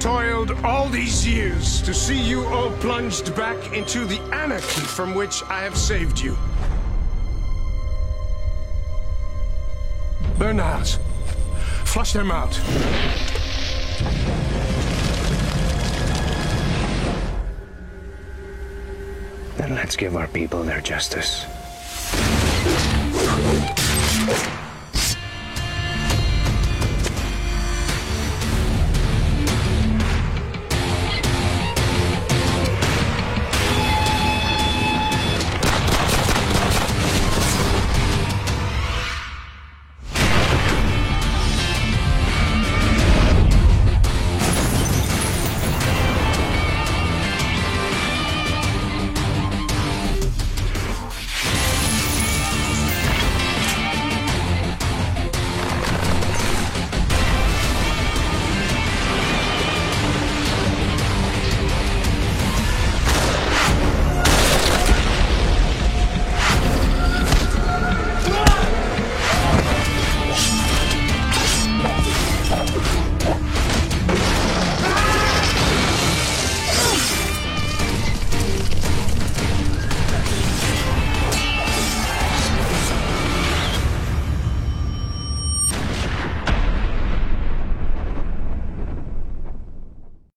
toiled all these years to see you all plunged back into the anarchy from which I have saved you. Bernard, flush them out. Then let's give our people their justice.